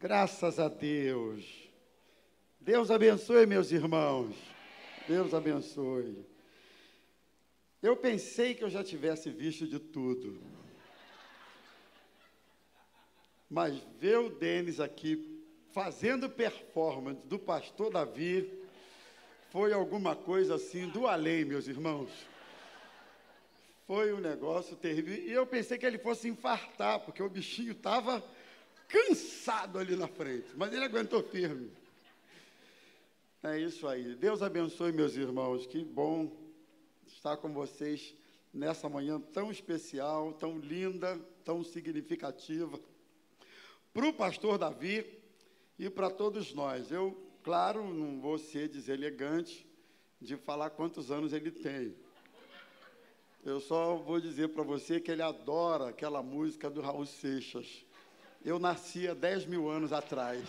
Graças a Deus. Deus abençoe, meus irmãos. Deus abençoe. Eu pensei que eu já tivesse visto de tudo. Mas ver o Denis aqui fazendo performance do pastor Davi foi alguma coisa assim do além, meus irmãos. Foi um negócio terrível. E eu pensei que ele fosse infartar, porque o bichinho estava cansado ali na frente. Mas ele aguentou firme. É isso aí. Deus abençoe, meus irmãos. Que bom estar com vocês nessa manhã tão especial, tão linda, tão significativa. Para o pastor Davi e para todos nós. Eu, claro, não vou ser deselegante de falar quantos anos ele tem. Eu só vou dizer para você que ele adora aquela música do Raul Seixas. Eu nasci há 10 mil anos atrás.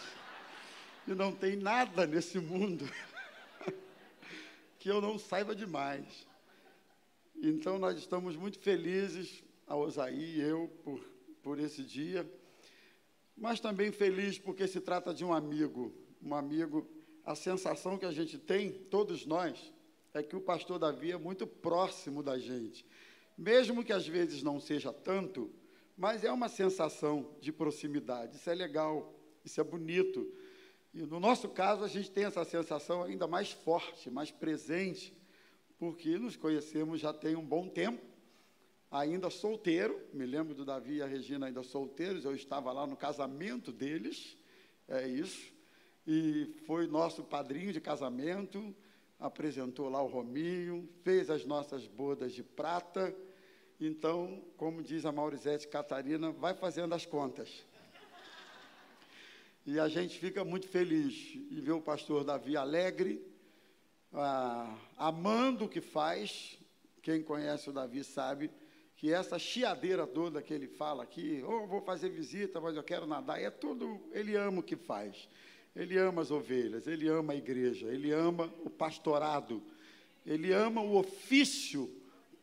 E não tem nada nesse mundo que eu não saiba demais. Então, nós estamos muito felizes, a Osaí e eu, por, por esse dia, mas também feliz porque se trata de um amigo. Um amigo, a sensação que a gente tem, todos nós, é que o pastor Davi é muito próximo da gente. Mesmo que às vezes não seja tanto, mas é uma sensação de proximidade. Isso é legal, isso é bonito. E no nosso caso, a gente tem essa sensação ainda mais forte, mais presente, porque nos conhecemos já tem um bom tempo, ainda solteiro. Me lembro do Davi e a Regina ainda solteiros, eu estava lá no casamento deles, é isso. E foi nosso padrinho de casamento, apresentou lá o Rominho, fez as nossas bodas de prata. Então, como diz a Maurizete Catarina, vai fazendo as contas. E a gente fica muito feliz em ver o pastor Davi alegre, ah, amando o que faz. Quem conhece o Davi sabe que essa chiadeira toda que ele fala aqui, oh, vou fazer visita, mas eu quero nadar, é tudo, ele ama o que faz. Ele ama as ovelhas, ele ama a igreja, ele ama o pastorado, ele ama o ofício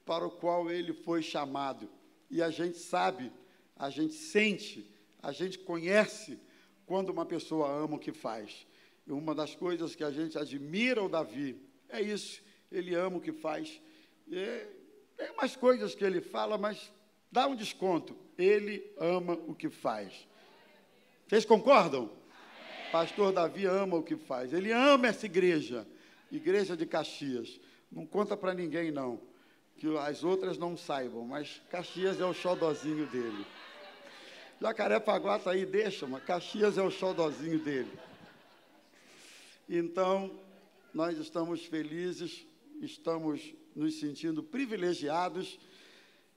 para o qual ele foi chamado. E a gente sabe, a gente sente, a gente conhece quando uma pessoa ama o que faz. E uma das coisas que a gente admira o Davi é isso, ele ama o que faz. E tem umas coisas que ele fala, mas dá um desconto. Ele ama o que faz. Vocês concordam? Pastor Davi ama o que faz. Ele ama essa igreja, igreja de Caxias. Não conta para ninguém, não, que as outras não saibam, mas Caxias é o xodozinho dele. Jacarepaguá está aí, deixa, mas Caxias é o xodozinho dele. Então, nós estamos felizes, estamos nos sentindo privilegiados.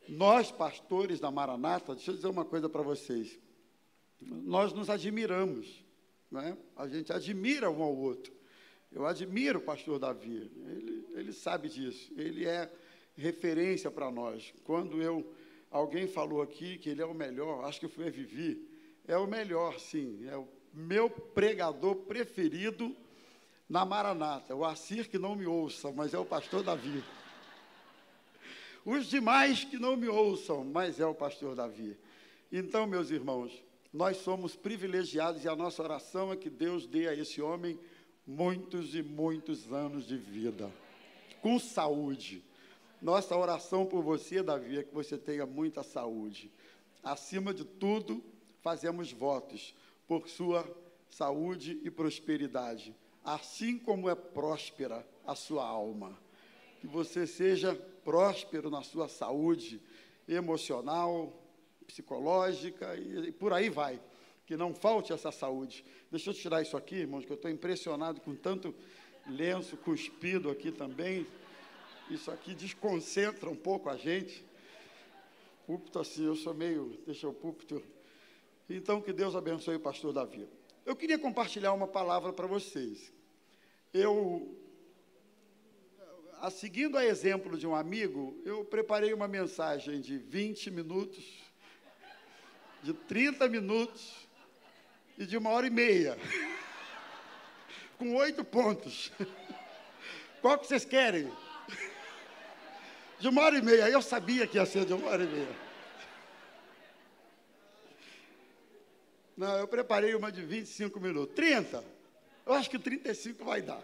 Nós, pastores da Maranata, deixa eu dizer uma coisa para vocês. Nós nos admiramos né? A gente admira um ao outro. Eu admiro o pastor Davi, ele, ele sabe disso, ele é referência para nós. Quando eu alguém falou aqui que ele é o melhor, acho que foi a Vivi, é o melhor, sim, é o meu pregador preferido na Maranata. O Assir que não me ouça, mas é o pastor Davi. Os demais que não me ouçam, mas é o pastor Davi. Então, meus irmãos, nós somos privilegiados e a nossa oração é que Deus dê a esse homem muitos e muitos anos de vida, com saúde. Nossa oração por você, Davi, é que você tenha muita saúde. Acima de tudo, fazemos votos por sua saúde e prosperidade, assim como é próspera a sua alma. Que você seja próspero na sua saúde emocional, psicológica e, por aí vai. Que não falte essa saúde. Deixa eu tirar isso aqui, irmãos, que eu estou impressionado com tanto lenço cuspido aqui também. Isso aqui desconcentra um pouco a gente. Púlpito assim, eu sou meio. Deixa o púlpito. Então, que Deus abençoe o pastor Davi. Eu queria compartilhar uma palavra para vocês. Eu, a, seguindo a exemplo de um amigo, eu preparei uma mensagem de 20 minutos de 30 minutos e de uma hora e meia. Com oito pontos. Qual que vocês querem? De uma hora e meia. Eu sabia que ia ser de uma hora e meia. Não, eu preparei uma de 25 minutos. 30? Eu acho que 35 vai dar.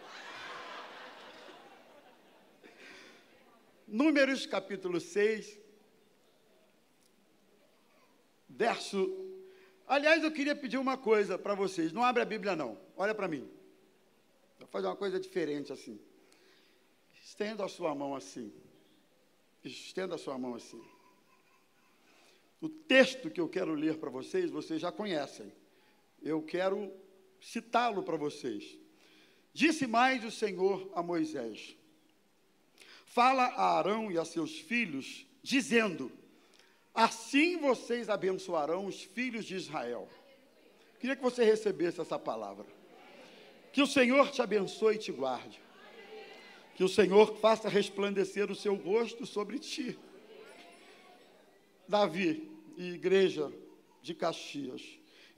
Números capítulo 6, verso. Aliás, eu queria pedir uma coisa para vocês. Não abre a Bíblia, não. Olha para mim. Vou fazer uma coisa diferente assim. Estenda a sua mão assim. Estenda sua mão assim. O texto que eu quero ler para vocês, vocês já conhecem. Eu quero citá-lo para vocês. Disse mais o Senhor a Moisés: Fala a Arão e a seus filhos, dizendo: Assim vocês abençoarão os filhos de Israel. Queria que você recebesse essa palavra. Que o Senhor te abençoe e te guarde. Que o Senhor faça resplandecer o seu rosto sobre ti Davi e igreja de Caxias,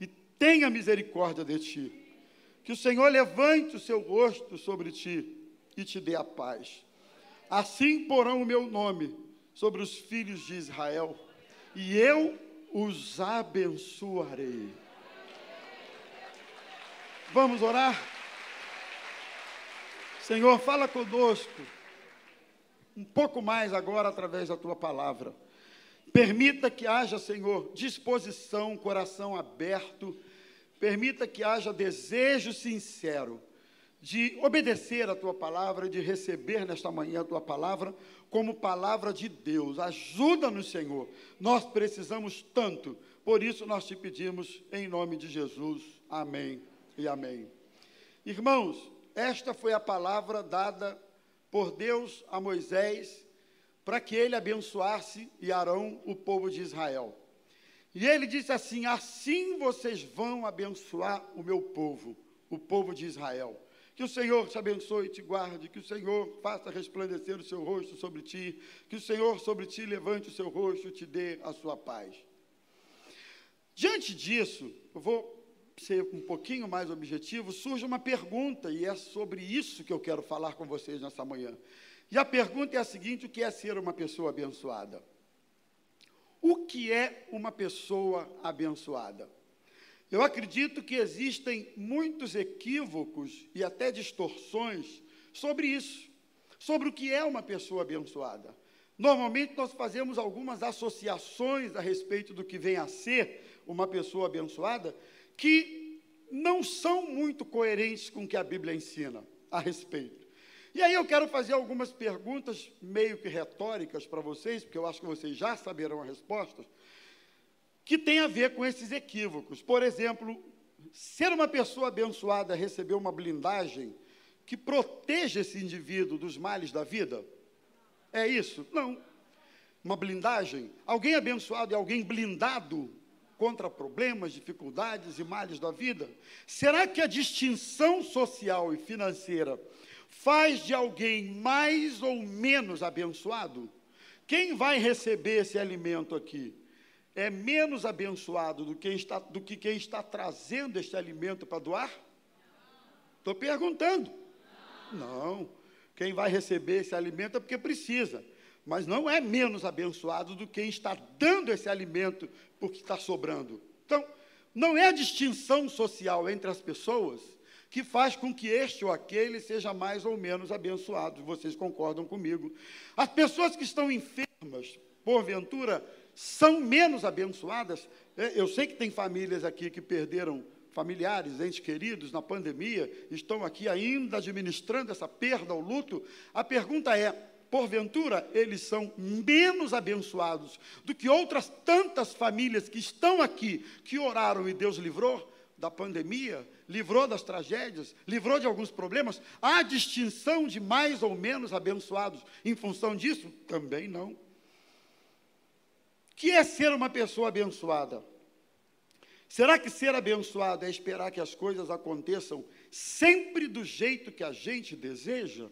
e tenha misericórdia de ti. Que o Senhor levante o seu rosto sobre ti e te dê a paz. Assim porão o meu nome sobre os filhos de Israel, e eu os abençoarei. Vamos orar? Senhor, fala conosco um pouco mais agora através da tua palavra. Permita que haja, Senhor, disposição, coração aberto. Permita que haja desejo sincero de obedecer a tua palavra, de receber nesta manhã a tua palavra como palavra de Deus. Ajuda-nos, Senhor. Nós precisamos tanto. Por isso nós te pedimos em nome de Jesus. Amém e amém. Irmãos, esta foi a palavra dada por Deus a Moisés para que ele abençoasse e Arão o povo de Israel. E ele disse assim: Assim vocês vão abençoar o meu povo, o povo de Israel. Que o Senhor te abençoe e te guarde, que o Senhor faça resplandecer o seu rosto sobre ti, que o Senhor sobre ti levante o seu rosto e te dê a sua paz. Diante disso, eu vou ser um pouquinho mais objetivo, surge uma pergunta, e é sobre isso que eu quero falar com vocês nessa manhã. E a pergunta é a seguinte: o que é ser uma pessoa abençoada? O que é uma pessoa abençoada? Eu acredito que existem muitos equívocos e até distorções sobre isso, sobre o que é uma pessoa abençoada. Normalmente nós fazemos algumas associações a respeito do que vem a ser uma pessoa abençoada que não são muito coerentes com o que a Bíblia ensina a respeito. E aí eu quero fazer algumas perguntas meio que retóricas para vocês, porque eu acho que vocês já saberão a resposta, que tem a ver com esses equívocos. Por exemplo, ser uma pessoa abençoada receber uma blindagem que proteja esse indivíduo dos males da vida? É isso? Não. Uma blindagem? Alguém abençoado e alguém blindado contra problemas, dificuldades e males da vida? Será que a distinção social e financeira faz de alguém mais ou menos abençoado? Quem vai receber esse alimento aqui? É menos abençoado do que, está, do que quem está trazendo este alimento para doar? Estou perguntando. Não. Quem vai receber esse alimento é porque precisa. Mas não é menos abençoado do que quem está dando esse alimento porque está sobrando. Então, não é a distinção social entre as pessoas que faz com que este ou aquele seja mais ou menos abençoado. Vocês concordam comigo? As pessoas que estão enfermas, porventura, são menos abençoadas. É, eu sei que tem famílias aqui que perderam familiares, entes queridos na pandemia, estão aqui ainda administrando essa perda, o luto. A pergunta é: porventura, eles são menos abençoados do que outras tantas famílias que estão aqui, que oraram e Deus livrou? da pandemia, livrou das tragédias, livrou de alguns problemas. Há distinção de mais ou menos abençoados em função disso? Também não. que é ser uma pessoa abençoada? Será que ser abençoado é esperar que as coisas aconteçam sempre do jeito que a gente deseja?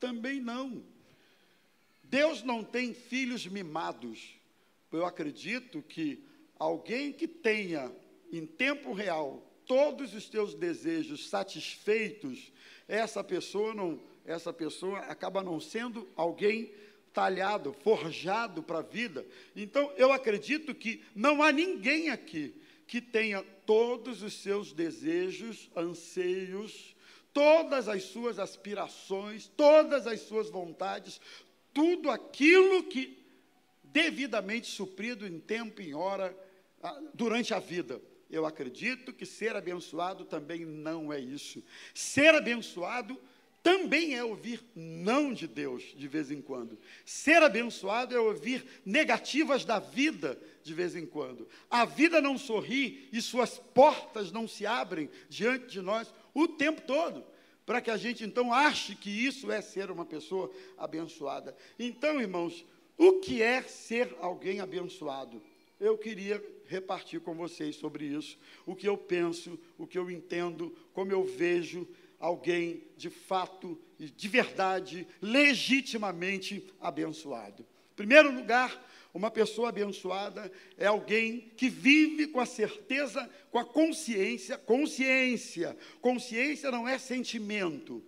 Também não. Deus não tem filhos mimados. Eu acredito que alguém que tenha em tempo real todos os teus desejos satisfeitos, essa pessoa não, essa pessoa acaba não sendo alguém talhado, forjado para a vida. Então, eu acredito que não há ninguém aqui que tenha todos os seus desejos, anseios, todas as suas aspirações, todas as suas vontades, tudo aquilo que devidamente suprido em tempo e em hora ah, durante a vida. Eu acredito que ser abençoado também não é isso. Ser abençoado também é ouvir não de Deus de vez em quando. Ser abençoado é ouvir negativas da vida de vez em quando. A vida não sorri e suas portas não se abrem diante de nós o tempo todo, para que a gente então ache que isso é ser uma pessoa abençoada. Então, irmãos, o que é ser alguém abençoado? Eu queria repartir com vocês sobre isso, o que eu penso, o que eu entendo, como eu vejo alguém de fato e de verdade, legitimamente abençoado. Em primeiro lugar, uma pessoa abençoada é alguém que vive com a certeza, com a consciência, consciência. Consciência não é sentimento,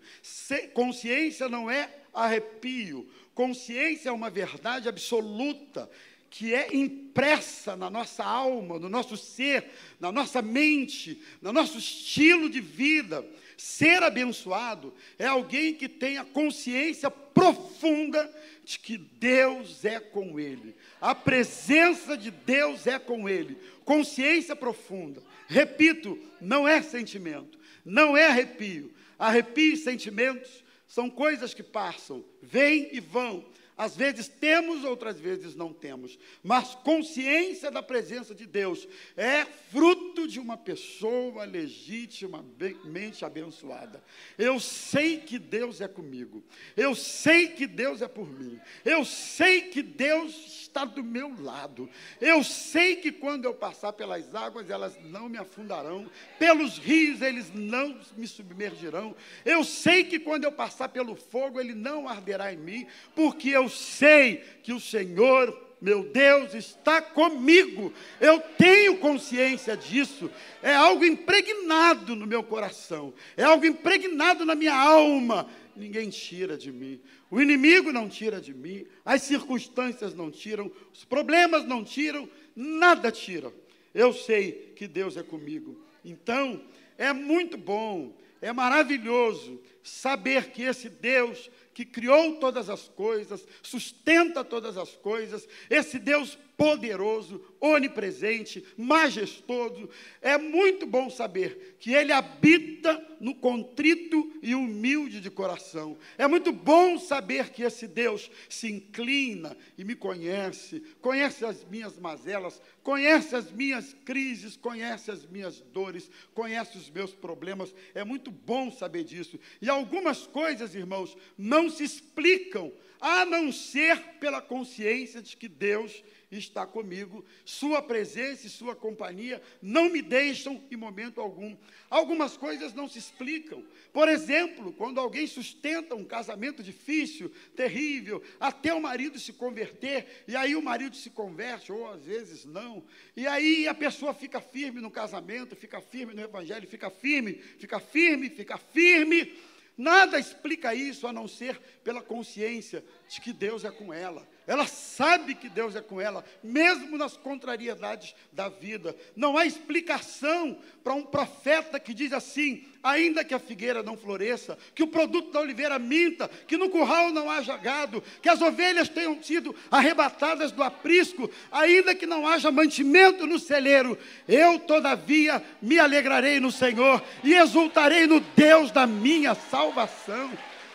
consciência não é arrepio, consciência é uma verdade absoluta que é impressa na nossa alma, no nosso ser, na nossa mente, no nosso estilo de vida. Ser abençoado é alguém que tem a consciência profunda de que Deus é com ele. A presença de Deus é com ele. Consciência profunda. Repito, não é sentimento, não é arrepio. Arrepio e sentimentos são coisas que passam, vêm e vão. Às vezes temos, outras vezes não temos. Mas consciência da presença de Deus é fruto de uma pessoa legitimamente abençoada. Eu sei que Deus é comigo. Eu sei que Deus é por mim. Eu sei que Deus está do meu lado. Eu sei que quando eu passar pelas águas, elas não me afundarão. Pelos rios, eles não me submergirão. Eu sei que quando eu passar pelo fogo, ele não arderá em mim, porque eu sei que o Senhor, meu Deus, está comigo. Eu tenho consciência disso. É algo impregnado no meu coração, é algo impregnado na minha alma. Ninguém tira de mim. O inimigo não tira de mim, as circunstâncias não tiram, os problemas não tiram, nada tira. Eu sei que Deus é comigo. Então, é muito bom, é maravilhoso saber que esse Deus que criou todas as coisas, sustenta todas as coisas, esse Deus poderoso, onipresente, majestoso. É muito bom saber que Ele habita no contrito e humilde de coração. É muito bom saber que esse Deus se inclina e me conhece, conhece as minhas mazelas, conhece as minhas crises, conhece as minhas dores, conhece os meus problemas. É muito bom saber disso. E algumas coisas, irmãos, não se explicam a não ser pela consciência de que Deus está comigo, Sua presença e Sua companhia não me deixam em momento algum. Algumas coisas não se explicam. Por exemplo, quando alguém sustenta um casamento difícil, terrível, até o marido se converter, e aí o marido se converte, ou às vezes não, e aí a pessoa fica firme no casamento, fica firme no evangelho, fica firme, fica firme, fica firme. Nada explica isso a não ser pela consciência de que Deus é com ela. Ela sabe que Deus é com ela, mesmo nas contrariedades da vida. Não há explicação para um profeta que diz assim: ainda que a figueira não floresça, que o produto da oliveira minta, que no curral não haja gado, que as ovelhas tenham sido arrebatadas do aprisco, ainda que não haja mantimento no celeiro, eu, todavia, me alegrarei no Senhor e exultarei no Deus da minha salvação.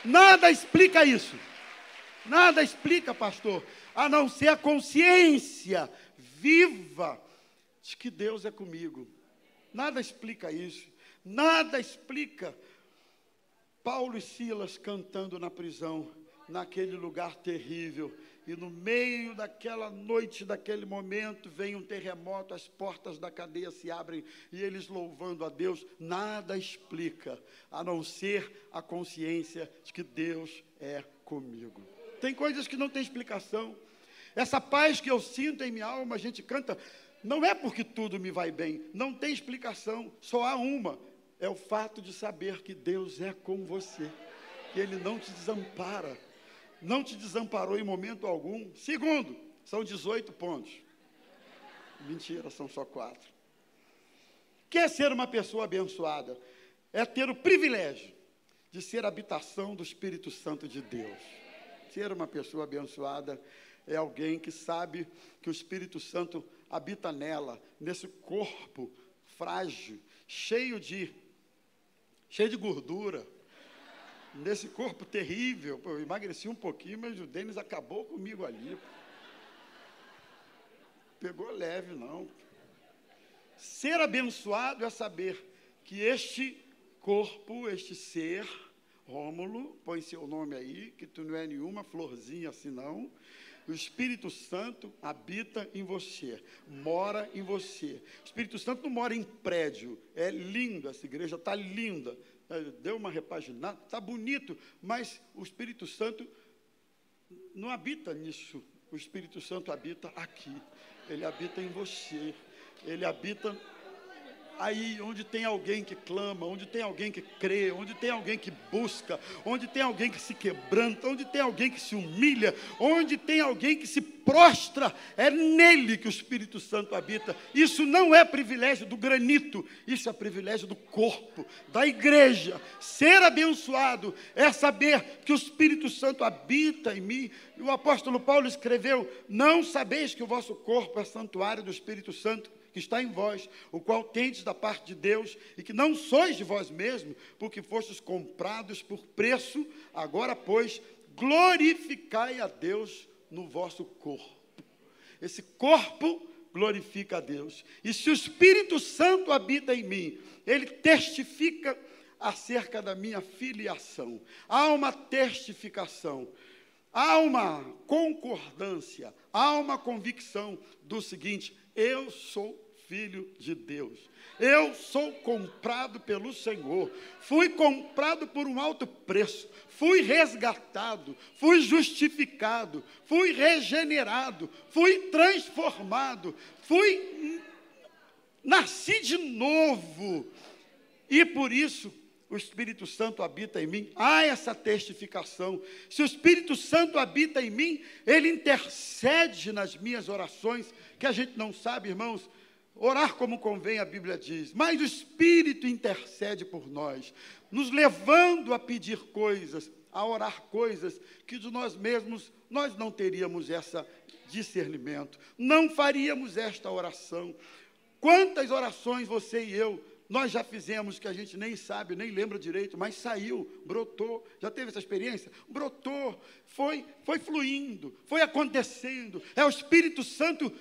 Nada explica isso. Nada explica, pastor, a não ser a consciência viva de que Deus é comigo. Nada explica isso. Nada explica Paulo e Silas cantando na prisão, naquele lugar terrível. E no meio daquela noite, daquele momento, vem um terremoto, as portas da cadeia se abrem e eles louvando a Deus. Nada explica, a não ser a consciência de que Deus é comigo. Tem coisas que não tem explicação. Essa paz que eu sinto em minha alma, a gente canta, não é porque tudo me vai bem, não tem explicação, só há uma: é o fato de saber que Deus é com você, que Ele não te desampara, não te desamparou em momento algum. Segundo, são 18 pontos. Mentira, são só quatro. que é ser uma pessoa abençoada? É ter o privilégio de ser habitação do Espírito Santo de Deus. Ser uma pessoa abençoada é alguém que sabe que o Espírito Santo habita nela, nesse corpo frágil, cheio de cheio de gordura, nesse corpo terrível. eu emagreci um pouquinho, mas o Denis acabou comigo ali. Pegou leve, não. Ser abençoado é saber que este corpo, este ser, Rômulo, põe seu nome aí, que tu não é nenhuma florzinha assim não. O Espírito Santo habita em você, mora em você. O Espírito Santo não mora em prédio. É lindo, essa igreja está linda. É, deu uma repaginada, está bonito, mas o Espírito Santo não habita nisso. O Espírito Santo habita aqui. Ele habita em você. Ele habita aí onde tem alguém que clama, onde tem alguém que crê, onde tem alguém que busca, onde tem alguém que se quebranta, onde tem alguém que se humilha, onde tem alguém que se prostra, é nele que o Espírito Santo habita. Isso não é privilégio do granito, isso é privilégio do corpo, da igreja. Ser abençoado é saber que o Espírito Santo habita em mim. E o apóstolo Paulo escreveu: Não sabeis que o vosso corpo é santuário do Espírito Santo que está em vós, o qual tendes da parte de Deus, e que não sois de vós mesmos, porque fostes comprados por preço, agora, pois, glorificai a Deus no vosso corpo. Esse corpo glorifica a Deus. E se o Espírito Santo habita em mim, ele testifica acerca da minha filiação. Há uma testificação, há uma concordância, há uma convicção do seguinte: eu sou filho de Deus. Eu sou comprado pelo Senhor, fui comprado por um alto preço, fui resgatado, fui justificado, fui regenerado, fui transformado, fui nasci de novo. E por isso o Espírito Santo habita em mim. Há essa testificação. Se o Espírito Santo habita em mim, ele intercede nas minhas orações, que a gente não sabe, irmãos, Orar como convém, a Bíblia diz, mas o Espírito intercede por nós, nos levando a pedir coisas, a orar coisas que de nós mesmos nós não teríamos esse discernimento, não faríamos esta oração. Quantas orações você e eu nós já fizemos que a gente nem sabe, nem lembra direito, mas saiu, brotou. Já teve essa experiência? Brotou, foi, foi fluindo, foi acontecendo. É o Espírito Santo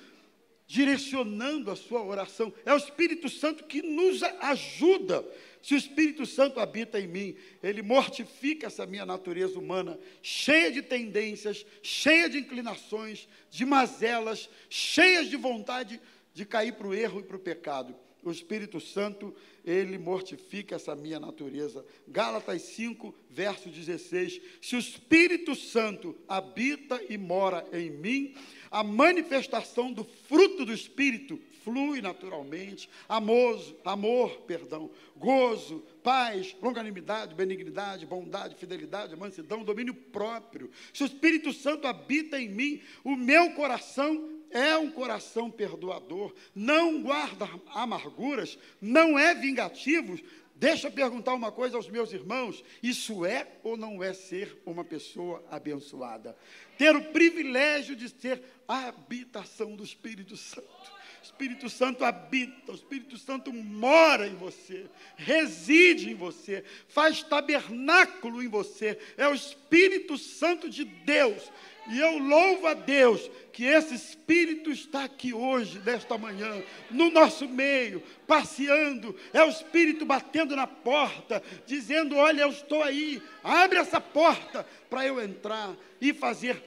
direcionando a sua oração. É o Espírito Santo que nos ajuda. Se o Espírito Santo habita em mim, ele mortifica essa minha natureza humana, cheia de tendências, cheia de inclinações, de mazelas, cheias de vontade de cair para o erro e para o pecado. O Espírito Santo, ele mortifica essa minha natureza. Gálatas 5, verso 16. Se o Espírito Santo habita e mora em mim, a manifestação do fruto do Espírito flui naturalmente. Amor, amor, perdão, gozo, paz, longanimidade, benignidade, bondade, fidelidade, mansidão, domínio próprio. Se o Espírito Santo habita em mim, o meu coração é um coração perdoador, não guarda amarguras, não é vingativo. Deixa eu perguntar uma coisa aos meus irmãos: isso é ou não é ser uma pessoa abençoada? Ter o privilégio de ser a habitação do Espírito Santo. O Espírito Santo habita, o Espírito Santo mora em você, reside em você, faz tabernáculo em você. É o Espírito Santo de Deus. E eu louvo a Deus que esse Espírito está aqui hoje, nesta manhã, no nosso meio, passeando. É o Espírito batendo na porta, dizendo: Olha, eu estou aí, abre essa porta para eu entrar e fazer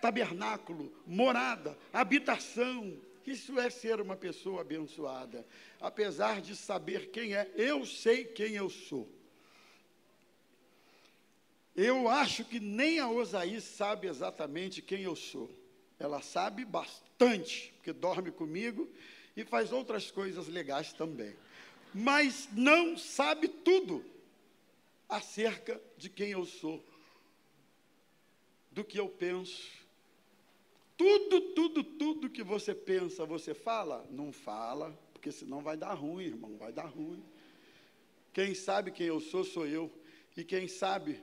tabernáculo, morada, habitação. Isso é ser uma pessoa abençoada. Apesar de saber quem é, eu sei quem eu sou. Eu acho que nem a Osaí sabe exatamente quem eu sou. Ela sabe bastante, porque dorme comigo e faz outras coisas legais também. Mas não sabe tudo acerca de quem eu sou, do que eu penso, tudo, tudo, tudo que você pensa, você fala? Não fala, porque senão vai dar ruim, irmão, vai dar ruim. Quem sabe quem eu sou, sou eu. E quem sabe,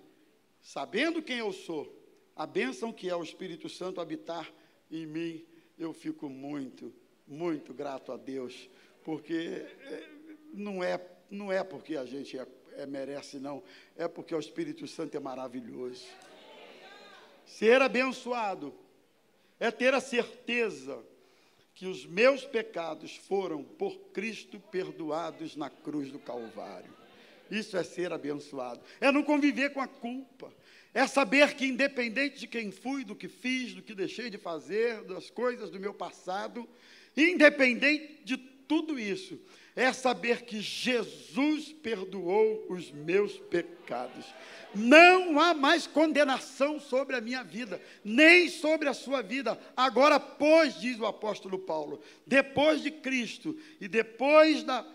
sabendo quem eu sou, a bênção que é o Espírito Santo habitar em mim, eu fico muito, muito grato a Deus, porque eh, não é, não é porque a gente é, é, merece, não, é porque o Espírito Santo é maravilhoso. Ser abençoado é ter a certeza que os meus pecados foram por Cristo perdoados na cruz do Calvário. Isso é ser abençoado. É não conviver com a culpa. É saber que, independente de quem fui, do que fiz, do que deixei de fazer, das coisas do meu passado, independente de tudo isso, é saber que Jesus perdoou os meus pecados. Não há mais condenação sobre a minha vida, nem sobre a sua vida. Agora, pois, diz o apóstolo Paulo, depois de Cristo e depois da,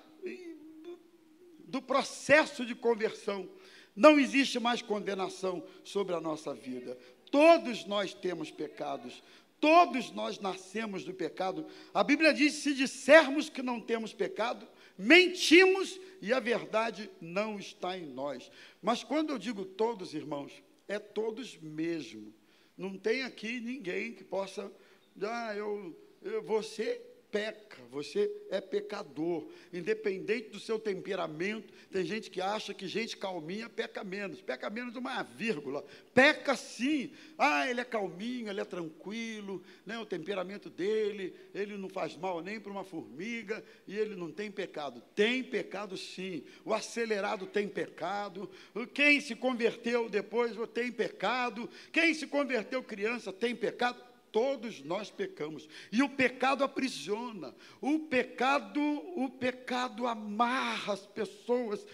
do processo de conversão, não existe mais condenação sobre a nossa vida. Todos nós temos pecados, todos nós nascemos do pecado. A Bíblia diz: se dissermos que não temos pecado, mentimos e a verdade não está em nós. Mas quando eu digo todos, irmãos, é todos mesmo. Não tem aqui ninguém que possa, ah, eu, eu você peca, você é pecador, independente do seu temperamento. Tem gente que acha que gente calminha peca menos, peca menos uma vírgula, peca sim. Ah, ele é calminho, ele é tranquilo, né? o temperamento dele, ele não faz mal nem para uma formiga e ele não tem pecado. Tem pecado sim. O acelerado tem pecado, quem se converteu depois tem pecado, quem se converteu criança tem pecado Todos nós pecamos. E o pecado aprisiona. O pecado, o pecado amarra as pessoas.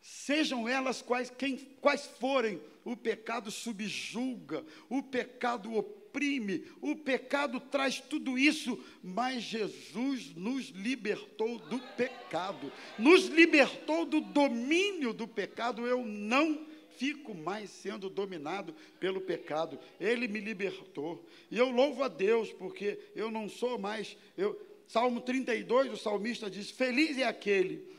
Sejam elas quais, quem, quais forem, o pecado subjuga, o pecado oprime, o pecado traz tudo isso, mas Jesus nos libertou do pecado, nos libertou do domínio do pecado. Eu não fico mais sendo dominado pelo pecado. Ele me libertou. E eu louvo a Deus, porque eu não sou mais. Eu, Salmo 32, o salmista diz: Feliz é aquele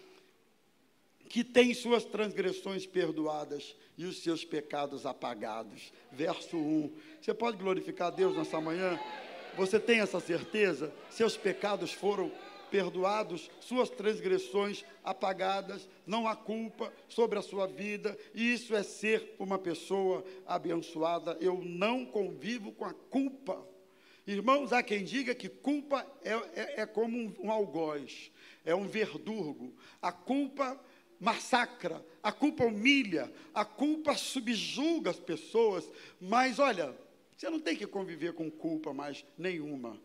que tem suas transgressões perdoadas e os seus pecados apagados. Verso 1. Você pode glorificar a Deus nessa manhã? Você tem essa certeza? Seus pecados foram perdoados, suas transgressões apagadas, não há culpa sobre a sua vida, e isso é ser uma pessoa abençoada. Eu não convivo com a culpa. Irmãos, há quem diga que culpa é, é, é como um, um algoz, é um verdurgo. A culpa massacra, a culpa humilha, a culpa subjuga as pessoas, mas olha, você não tem que conviver com culpa mais nenhuma.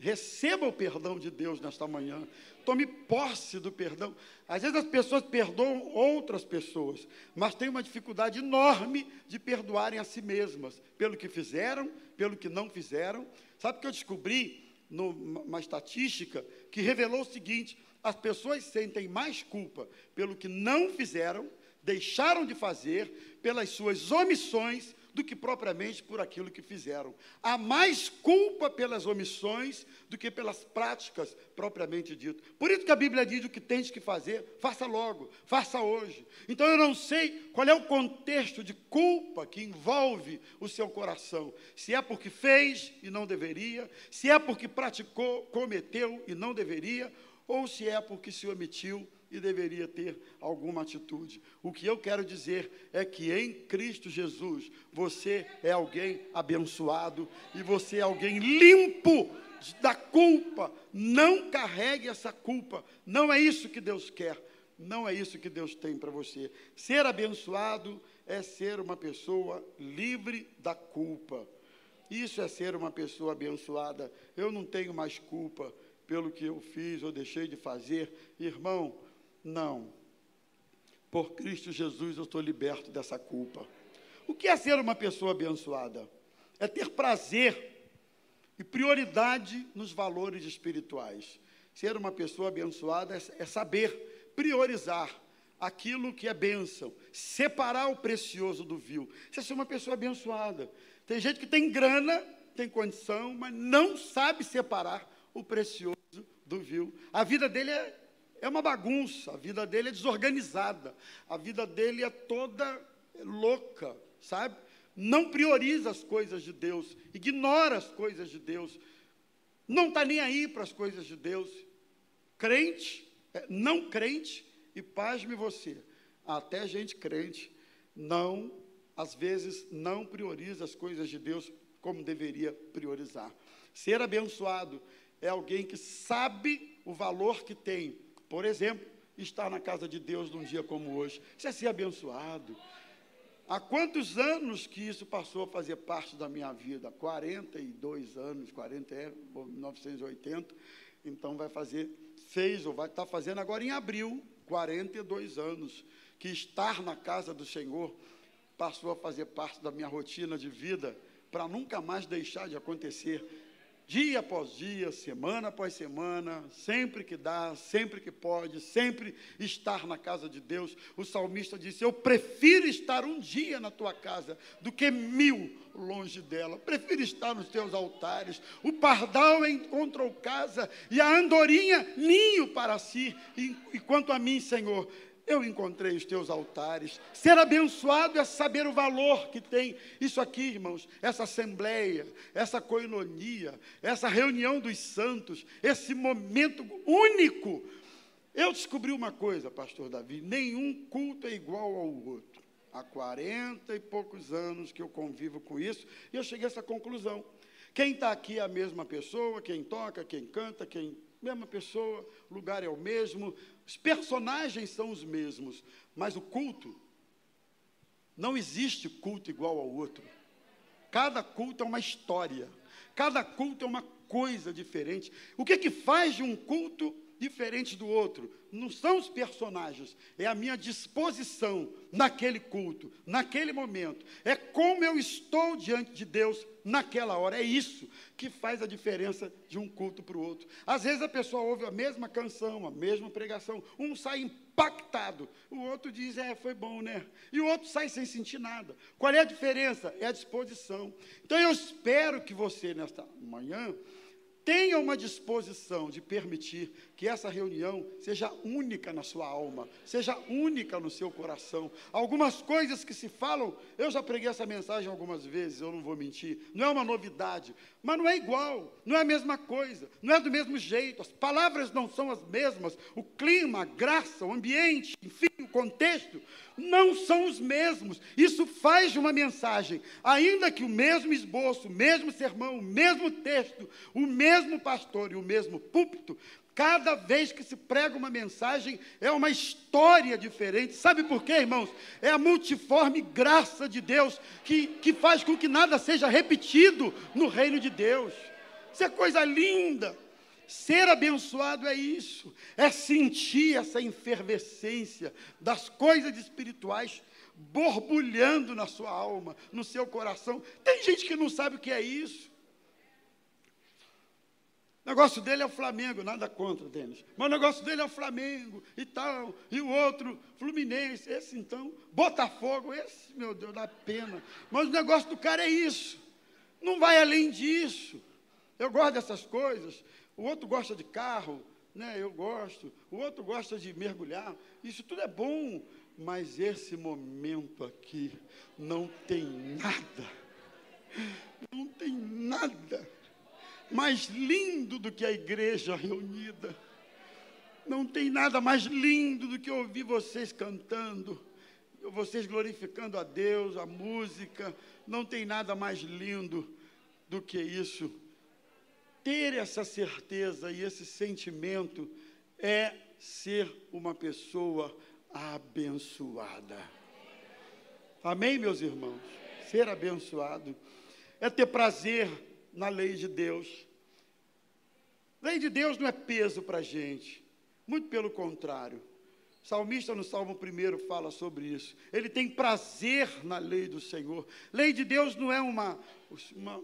Receba o perdão de Deus nesta manhã. Tome posse do perdão. Às vezes as pessoas perdoam outras pessoas, mas tem uma dificuldade enorme de perdoarem a si mesmas, pelo que fizeram, pelo que não fizeram. Sabe o que eu descobri numa estatística que revelou o seguinte: as pessoas sentem mais culpa pelo que não fizeram, deixaram de fazer, pelas suas omissões, do que propriamente por aquilo que fizeram. Há mais culpa pelas omissões do que pelas práticas propriamente dito. Por isso que a Bíblia diz o que tens que fazer, faça logo, faça hoje. Então eu não sei qual é o contexto de culpa que envolve o seu coração. Se é porque fez e não deveria, se é porque praticou, cometeu e não deveria, ou se é porque se omitiu e deveria ter alguma atitude. O que eu quero dizer é que em Cristo Jesus você é alguém abençoado e você é alguém limpo da culpa. Não carregue essa culpa. Não é isso que Deus quer. Não é isso que Deus tem para você. Ser abençoado é ser uma pessoa livre da culpa. Isso é ser uma pessoa abençoada. Eu não tenho mais culpa pelo que eu fiz ou deixei de fazer. Irmão, não. Por Cristo Jesus eu estou liberto dessa culpa. O que é ser uma pessoa abençoada? É ter prazer e prioridade nos valores espirituais. Ser uma pessoa abençoada é, é saber priorizar aquilo que é bênção, separar o precioso do vil. Você é ser uma pessoa abençoada. Tem gente que tem grana, tem condição, mas não sabe separar o precioso do vil. A vida dele é é uma bagunça, a vida dele é desorganizada, a vida dele é toda louca, sabe? Não prioriza as coisas de Deus, ignora as coisas de Deus, não está nem aí para as coisas de Deus. Crente, é, não crente, e pasme você, até gente crente, não, às vezes, não prioriza as coisas de Deus como deveria priorizar. Ser abençoado é alguém que sabe o valor que tem. Por exemplo, estar na casa de Deus num dia como hoje. Isso é ser abençoado. Há quantos anos que isso passou a fazer parte da minha vida? 42 anos, 40 é 1980. Então vai fazer, fez ou vai estar fazendo agora em abril, 42 anos, que estar na casa do Senhor passou a fazer parte da minha rotina de vida, para nunca mais deixar de acontecer dia após dia, semana após semana, sempre que dá, sempre que pode, sempre estar na casa de Deus. O salmista disse: Eu prefiro estar um dia na tua casa do que mil longe dela. Prefiro estar nos teus altares. O pardal encontrou casa e a andorinha ninho para si. E, e quanto a mim, Senhor, eu encontrei os teus altares. Ser abençoado é saber o valor que tem isso aqui, irmãos, essa assembleia, essa coinonia, essa reunião dos santos, esse momento único. Eu descobri uma coisa, pastor Davi: nenhum culto é igual ao outro. Há 40 e poucos anos que eu convivo com isso, e eu cheguei a essa conclusão. Quem está aqui é a mesma pessoa, quem toca, quem canta, quem mesma pessoa, lugar é o mesmo, os personagens são os mesmos, mas o culto, não existe culto igual ao outro. Cada culto é uma história, cada culto é uma coisa diferente. O que, que faz de um culto diferente do outro. Não são os personagens, é a minha disposição naquele culto, naquele momento. É como eu estou diante de Deus naquela hora. É isso que faz a diferença de um culto para o outro. Às vezes a pessoa ouve a mesma canção, a mesma pregação, um sai impactado, o outro diz, é, foi bom, né? E o outro sai sem sentir nada. Qual é a diferença? É a disposição. Então eu espero que você, nesta manhã, tenha uma disposição de permitir que essa reunião seja única na sua alma, seja única no seu coração. Algumas coisas que se falam, eu já preguei essa mensagem algumas vezes, eu não vou mentir, não é uma novidade, mas não é igual, não é a mesma coisa, não é do mesmo jeito, as palavras não são as mesmas, o clima, a graça, o ambiente, enfim, o contexto, não são os mesmos. Isso faz de uma mensagem, ainda que o mesmo esboço, o mesmo sermão, o mesmo texto, o mesmo pastor e o mesmo púlpito, Cada vez que se prega uma mensagem, é uma história diferente. Sabe por quê, irmãos? É a multiforme graça de Deus que, que faz com que nada seja repetido no reino de Deus. Isso é coisa linda. Ser abençoado é isso, é sentir essa efervescência das coisas espirituais borbulhando na sua alma, no seu coração. Tem gente que não sabe o que é isso. O negócio dele é o Flamengo, nada contra, Denis. Mas o negócio dele é o Flamengo e tal. E o outro, Fluminense. Esse então, Botafogo. Esse, meu Deus, dá pena. Mas o negócio do cara é isso. Não vai além disso. Eu gosto dessas coisas. O outro gosta de carro, né? Eu gosto. O outro gosta de mergulhar. Isso tudo é bom. Mas esse momento aqui não tem nada. Não tem nada mais lindo do que a igreja reunida. Não tem nada mais lindo do que ouvir vocês cantando, vocês glorificando a Deus, a música. Não tem nada mais lindo do que isso. Ter essa certeza e esse sentimento é ser uma pessoa abençoada. Amém, meus irmãos? Ser abençoado é ter prazer na lei de Deus. Lei de Deus não é peso para a gente, muito pelo contrário. O salmista no Salmo 1 fala sobre isso. Ele tem prazer na lei do Senhor. Lei de Deus não é uma, uma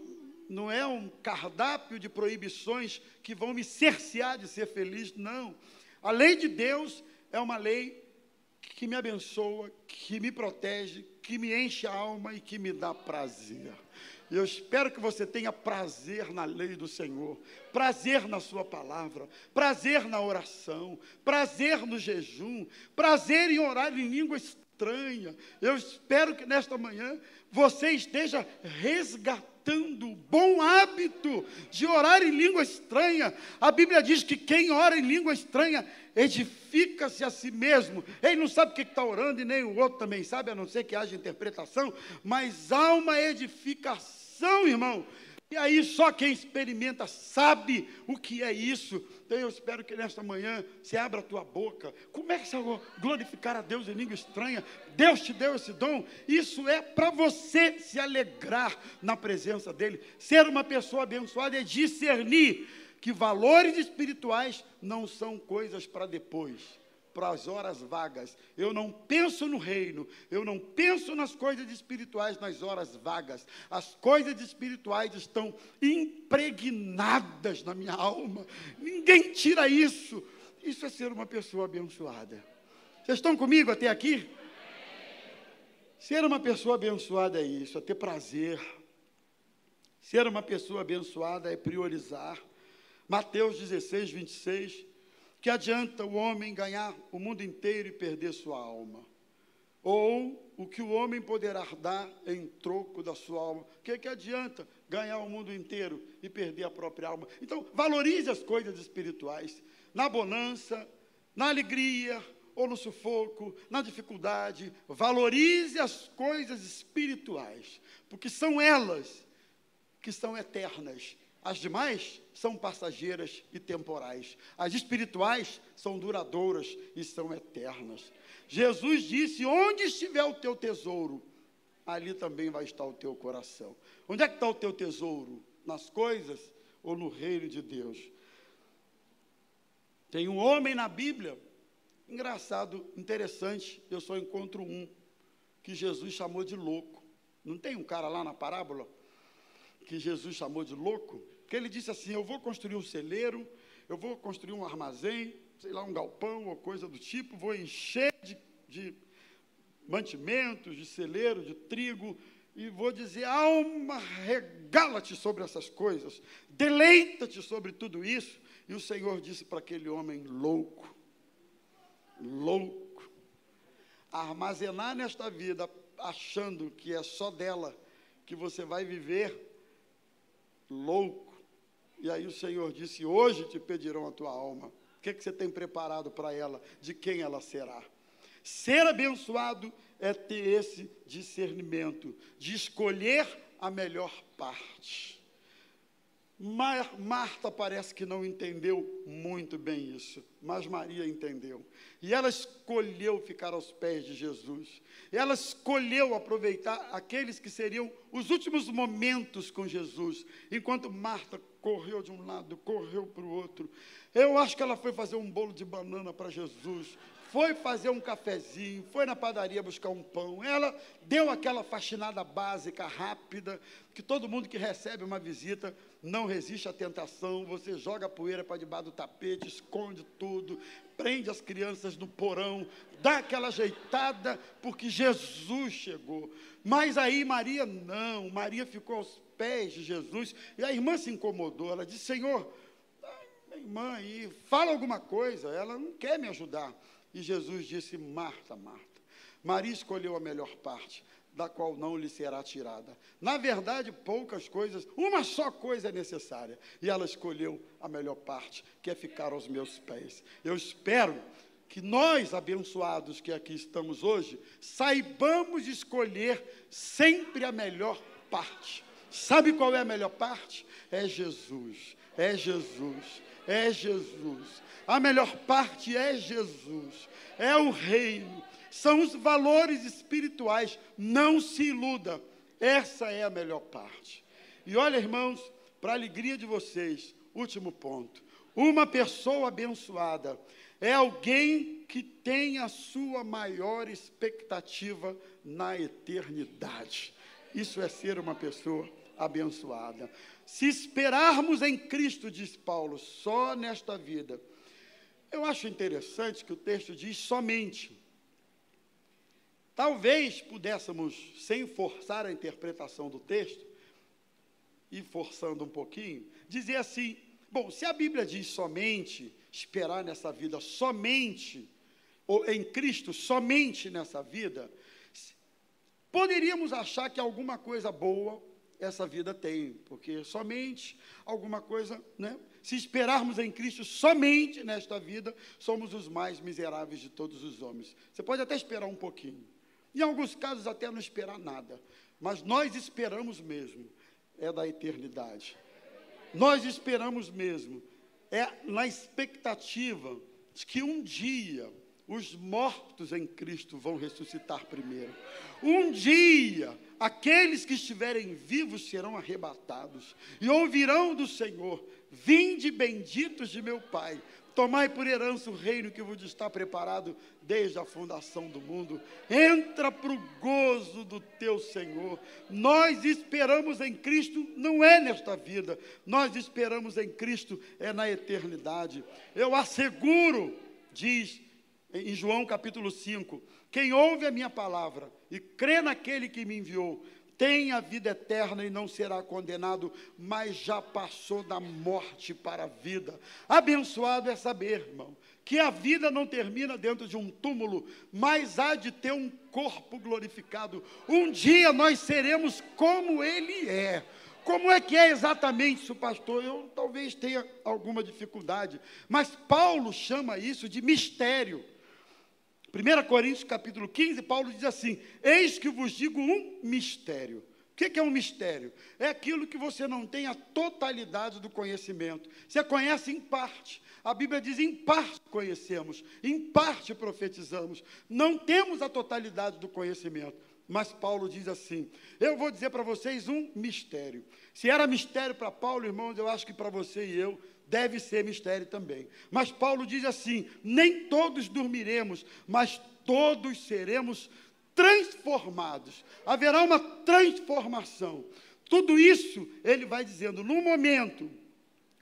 não é um cardápio de proibições que vão me cercear de ser feliz, não. A lei de Deus é uma lei que me abençoa, que me protege, que me enche a alma e que me dá prazer. Eu espero que você tenha prazer na lei do Senhor, prazer na Sua palavra, prazer na oração, prazer no jejum, prazer em orar em língua estranha. Eu espero que nesta manhã você esteja resgatando o bom hábito de orar em língua estranha. A Bíblia diz que quem ora em língua estranha edifica-se a si mesmo. Ele não sabe o que está orando e nem o outro também sabe, a não ser que haja interpretação, mas há uma edificação, irmão. E aí só quem experimenta sabe o que é isso. Então eu espero que nesta manhã você abra a tua boca, comece a glorificar a Deus em língua estranha. Deus te deu esse dom. Isso é para você se alegrar na presença dele. Ser uma pessoa abençoada é discernir que valores espirituais não são coisas para depois, para as horas vagas. Eu não penso no reino, eu não penso nas coisas espirituais nas horas vagas. As coisas espirituais estão impregnadas na minha alma. Ninguém tira isso. Isso é ser uma pessoa abençoada. Vocês estão comigo até aqui? Ser uma pessoa abençoada é isso, é ter prazer. Ser uma pessoa abençoada é priorizar. Mateus 16, 26, que adianta o homem ganhar o mundo inteiro e perder sua alma? Ou o que o homem poderá dar em troco da sua alma? O que, que adianta ganhar o mundo inteiro e perder a própria alma? Então, valorize as coisas espirituais, na bonança, na alegria, ou no sufoco, na dificuldade, valorize as coisas espirituais, porque são elas que são eternas as demais são passageiras e temporais. As espirituais são duradouras e são eternas. Jesus disse: Onde estiver o teu tesouro, ali também vai estar o teu coração. Onde é que está o teu tesouro? Nas coisas ou no reino de Deus? Tem um homem na Bíblia, engraçado, interessante, eu só encontro um, que Jesus chamou de louco. Não tem um cara lá na parábola que Jesus chamou de louco? Porque ele disse assim: Eu vou construir um celeiro, eu vou construir um armazém, sei lá, um galpão ou coisa do tipo, vou encher de, de mantimentos, de celeiro, de trigo, e vou dizer: alma, regala-te sobre essas coisas, deleita-te sobre tudo isso. E o Senhor disse para aquele homem louco, louco, armazenar nesta vida, achando que é só dela que você vai viver, louco. E aí o Senhor disse: Hoje te pedirão a tua alma. O que, é que você tem preparado para ela? De quem ela será? Ser abençoado é ter esse discernimento, de escolher a melhor parte. Marta parece que não entendeu muito bem isso, mas Maria entendeu. E ela escolheu ficar aos pés de Jesus. Ela escolheu aproveitar aqueles que seriam os últimos momentos com Jesus, enquanto Marta correu de um lado, correu para o outro. Eu acho que ela foi fazer um bolo de banana para Jesus, foi fazer um cafezinho, foi na padaria buscar um pão. Ela deu aquela faxinada básica, rápida, que todo mundo que recebe uma visita não resiste à tentação. Você joga a poeira para debaixo do tapete, esconde tudo, prende as crianças no porão, dá aquela ajeitada, porque Jesus chegou. Mas aí Maria não, Maria ficou aos pés de Jesus, e a irmã se incomodou. Ela disse: Senhor, minha irmã aí, fala alguma coisa, ela não quer me ajudar. E Jesus disse: Marta, Marta, Maria escolheu a melhor parte, da qual não lhe será tirada. Na verdade, poucas coisas, uma só coisa é necessária. E ela escolheu a melhor parte, que é ficar aos meus pés. Eu espero que nós, abençoados que aqui estamos hoje, saibamos escolher sempre a melhor parte. Sabe qual é a melhor parte? É Jesus, é Jesus, é Jesus. A melhor parte é Jesus, é o reino, são os valores espirituais. Não se iluda, essa é a melhor parte. E olha, irmãos, para a alegria de vocês, último ponto: uma pessoa abençoada é alguém que tem a sua maior expectativa na eternidade. Isso é ser uma pessoa abençoada. Se esperarmos em Cristo, diz Paulo, só nesta vida, eu acho interessante que o texto diz somente. Talvez pudéssemos, sem forçar a interpretação do texto, e forçando um pouquinho, dizer assim: bom, se a Bíblia diz somente, esperar nessa vida somente, ou em Cristo somente nessa vida, poderíamos achar que alguma coisa boa essa vida tem, porque somente alguma coisa, né? Se esperarmos em Cristo somente nesta vida, somos os mais miseráveis de todos os homens. Você pode até esperar um pouquinho, em alguns casos até não esperar nada, mas nós esperamos mesmo, é da eternidade. Nós esperamos mesmo, é na expectativa de que um dia os mortos em Cristo vão ressuscitar primeiro. Um dia, aqueles que estiverem vivos serão arrebatados e ouvirão do Senhor: Vinde benditos de meu Pai, tomai por herança o reino que vos está preparado desde a fundação do mundo. Entra para o gozo do teu Senhor. Nós esperamos em Cristo, não é nesta vida, nós esperamos em Cristo, é na eternidade. Eu asseguro, diz em João capítulo 5: Quem ouve a minha palavra e crê naquele que me enviou, tem a vida eterna e não será condenado, mas já passou da morte para a vida. Abençoado é saber, irmão, que a vida não termina dentro de um túmulo, mas há de ter um corpo glorificado. Um dia nós seremos como Ele é. Como é que é exatamente isso, pastor? Eu talvez tenha alguma dificuldade, mas Paulo chama isso de mistério. 1 Coríntios capítulo 15, Paulo diz assim: Eis que vos digo um mistério. O que é um mistério? É aquilo que você não tem a totalidade do conhecimento. Você conhece em parte. A Bíblia diz: em parte conhecemos, em parte profetizamos. Não temos a totalidade do conhecimento. Mas Paulo diz assim: eu vou dizer para vocês um mistério. Se era mistério para Paulo, irmãos, eu acho que para você e eu deve ser mistério também. Mas Paulo diz assim: nem todos dormiremos, mas todos seremos transformados. Haverá uma transformação. Tudo isso ele vai dizendo no momento,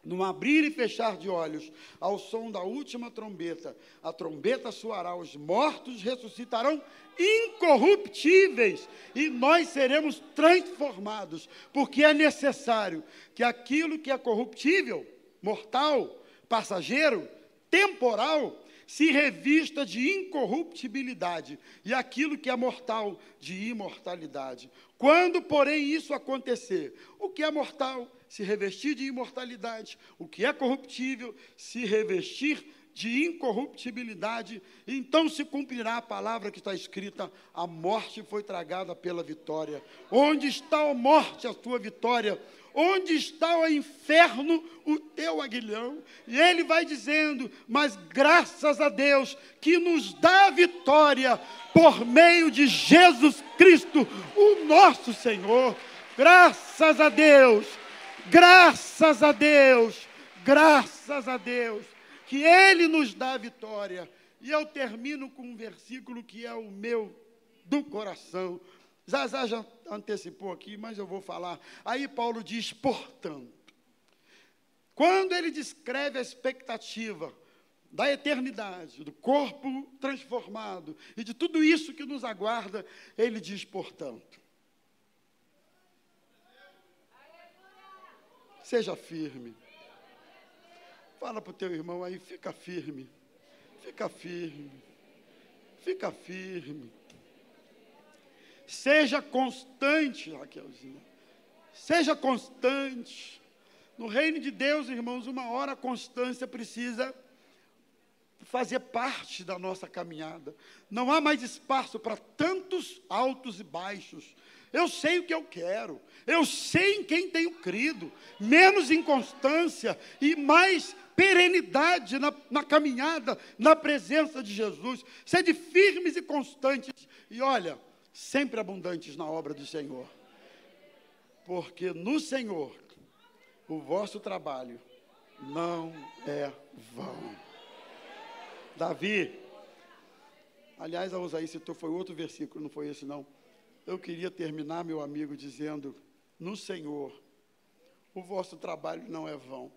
no abrir e fechar de olhos, ao som da última trombeta, a trombeta soará, os mortos ressuscitarão incorruptíveis e nós seremos transformados, porque é necessário que aquilo que é corruptível mortal, passageiro, temporal, se revista de incorruptibilidade e aquilo que é mortal de imortalidade. Quando, porém, isso acontecer, o que é mortal se revestir de imortalidade, o que é corruptível se revestir de incorruptibilidade, então se cumprirá a palavra que está escrita: a morte foi tragada pela vitória. Onde está a morte, a tua vitória? Onde está o inferno, o teu aguilhão? E ele vai dizendo: Mas graças a Deus que nos dá a vitória por meio de Jesus Cristo, o nosso Senhor. Graças a Deus, graças a Deus, graças a Deus, que Ele nos dá a vitória. E eu termino com um versículo que é o meu do coração. Zazá já antecipou aqui, mas eu vou falar. Aí Paulo diz, portanto, quando ele descreve a expectativa da eternidade, do corpo transformado e de tudo isso que nos aguarda, ele diz, portanto, seja firme. Fala para o teu irmão aí, fica firme, fica firme, fica firme. Seja constante, Raquelzinha. Seja constante. No reino de Deus, irmãos, uma hora a constância precisa fazer parte da nossa caminhada. Não há mais espaço para tantos altos e baixos. Eu sei o que eu quero, eu sei em quem tenho crido, menos inconstância e mais perenidade na, na caminhada, na presença de Jesus. Sede firmes e constantes. E olha, sempre abundantes na obra do Senhor. Porque no Senhor o vosso trabalho não é vão. Davi, aliás, a Osaí citou, foi outro versículo, não foi esse não. Eu queria terminar, meu amigo, dizendo: No Senhor, o vosso trabalho não é vão.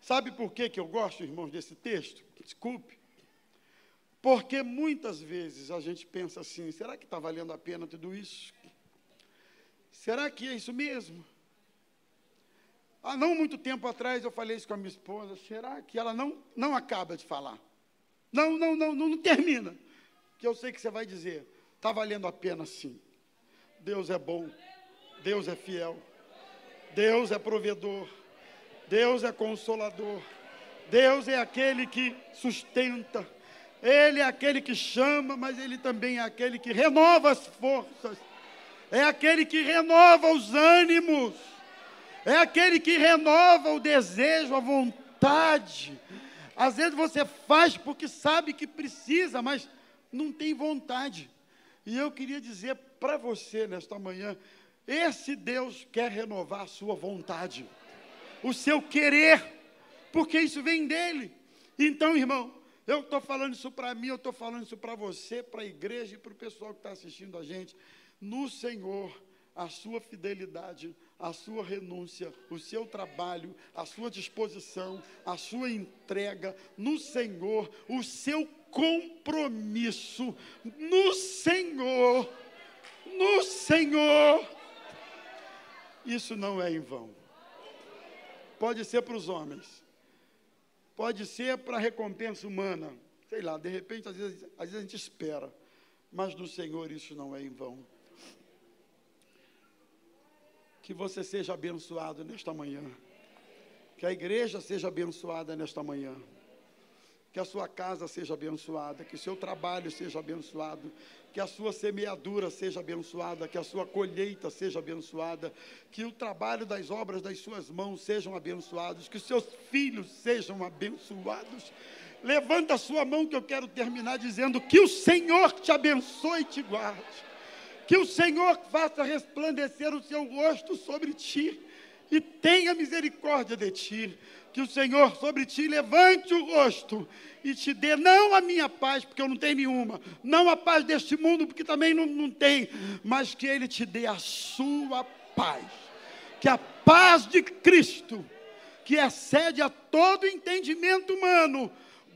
Sabe por que, que eu gosto, irmãos, desse texto? Desculpe. Porque muitas vezes a gente pensa assim: será que está valendo a pena tudo isso? Será que é isso mesmo? Há não muito tempo atrás eu falei isso com a minha esposa. Será que ela não, não acaba de falar? Não, não, não, não, não termina. Que eu sei que você vai dizer: está valendo a pena sim. Deus é bom, Deus é fiel, Deus é provedor, Deus é consolador, Deus é aquele que sustenta. Ele é aquele que chama, mas Ele também é aquele que renova as forças, é aquele que renova os ânimos, é aquele que renova o desejo, a vontade. Às vezes você faz porque sabe que precisa, mas não tem vontade. E eu queria dizer para você nesta manhã: esse Deus quer renovar a sua vontade, o seu querer, porque isso vem dele. Então, irmão, eu estou falando isso para mim, eu estou falando isso para você, para a igreja e para o pessoal que está assistindo a gente. No Senhor, a sua fidelidade, a sua renúncia, o seu trabalho, a sua disposição, a sua entrega no Senhor, o seu compromisso no Senhor, no Senhor. Isso não é em vão. Pode ser para os homens, Pode ser para recompensa humana. Sei lá, de repente, às vezes, às vezes a gente espera. Mas no Senhor isso não é em vão. Que você seja abençoado nesta manhã. Que a igreja seja abençoada nesta manhã. Que a sua casa seja abençoada, que o seu trabalho seja abençoado, que a sua semeadura seja abençoada, que a sua colheita seja abençoada, que o trabalho das obras das suas mãos sejam abençoados, que os seus filhos sejam abençoados. Levanta a sua mão que eu quero terminar dizendo que o Senhor te abençoe e te guarde. Que o Senhor faça resplandecer o seu rosto sobre ti e tenha misericórdia de ti que o Senhor sobre ti levante o rosto e te dê não a minha paz, porque eu não tenho nenhuma, não a paz deste mundo, porque também não, não tem, mas que Ele te dê a sua paz. Que a paz de Cristo, que excede a todo entendimento humano,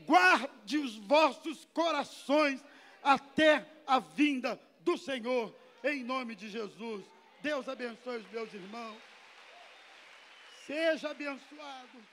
guarde os vossos corações até a vinda do Senhor, em nome de Jesus. Deus abençoe os meus irmãos. Seja abençoado.